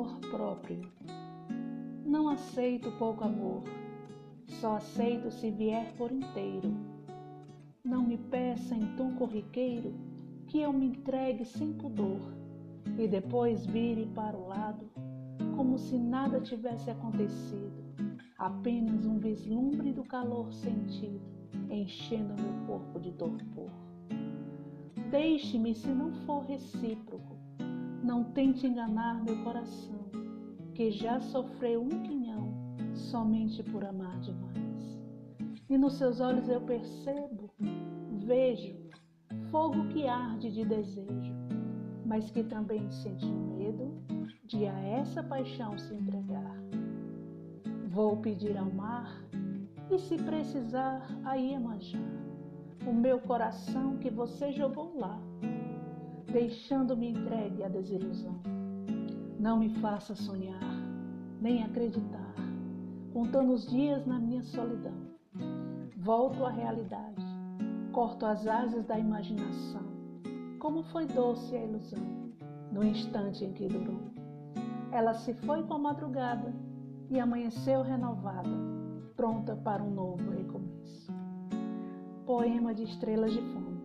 amor próprio. Não aceito pouco amor, só aceito se vier por inteiro. Não me peça em tom corriqueiro que eu me entregue sem pudor e depois vire para o lado como se nada tivesse acontecido, apenas um vislumbre do calor sentido enchendo meu corpo de torpor. Deixe-me se não for recíproco, não tente enganar meu coração, que já sofreu um quinhão somente por amar demais. E nos seus olhos eu percebo, vejo fogo que arde de desejo, mas que também sente medo de a essa paixão se entregar. Vou pedir ao mar e, se precisar, a Iemanjá, o meu coração que você jogou lá, deixando-me entregue à desilusão. Não me faça sonhar, nem acreditar, contando os dias na minha solidão. Volto à realidade, corto as asas da imaginação. Como foi doce a ilusão no instante em que durou. Ela se foi com a madrugada e amanheceu renovada, pronta para um novo recomeço. Poema de Estrelas de Fundo.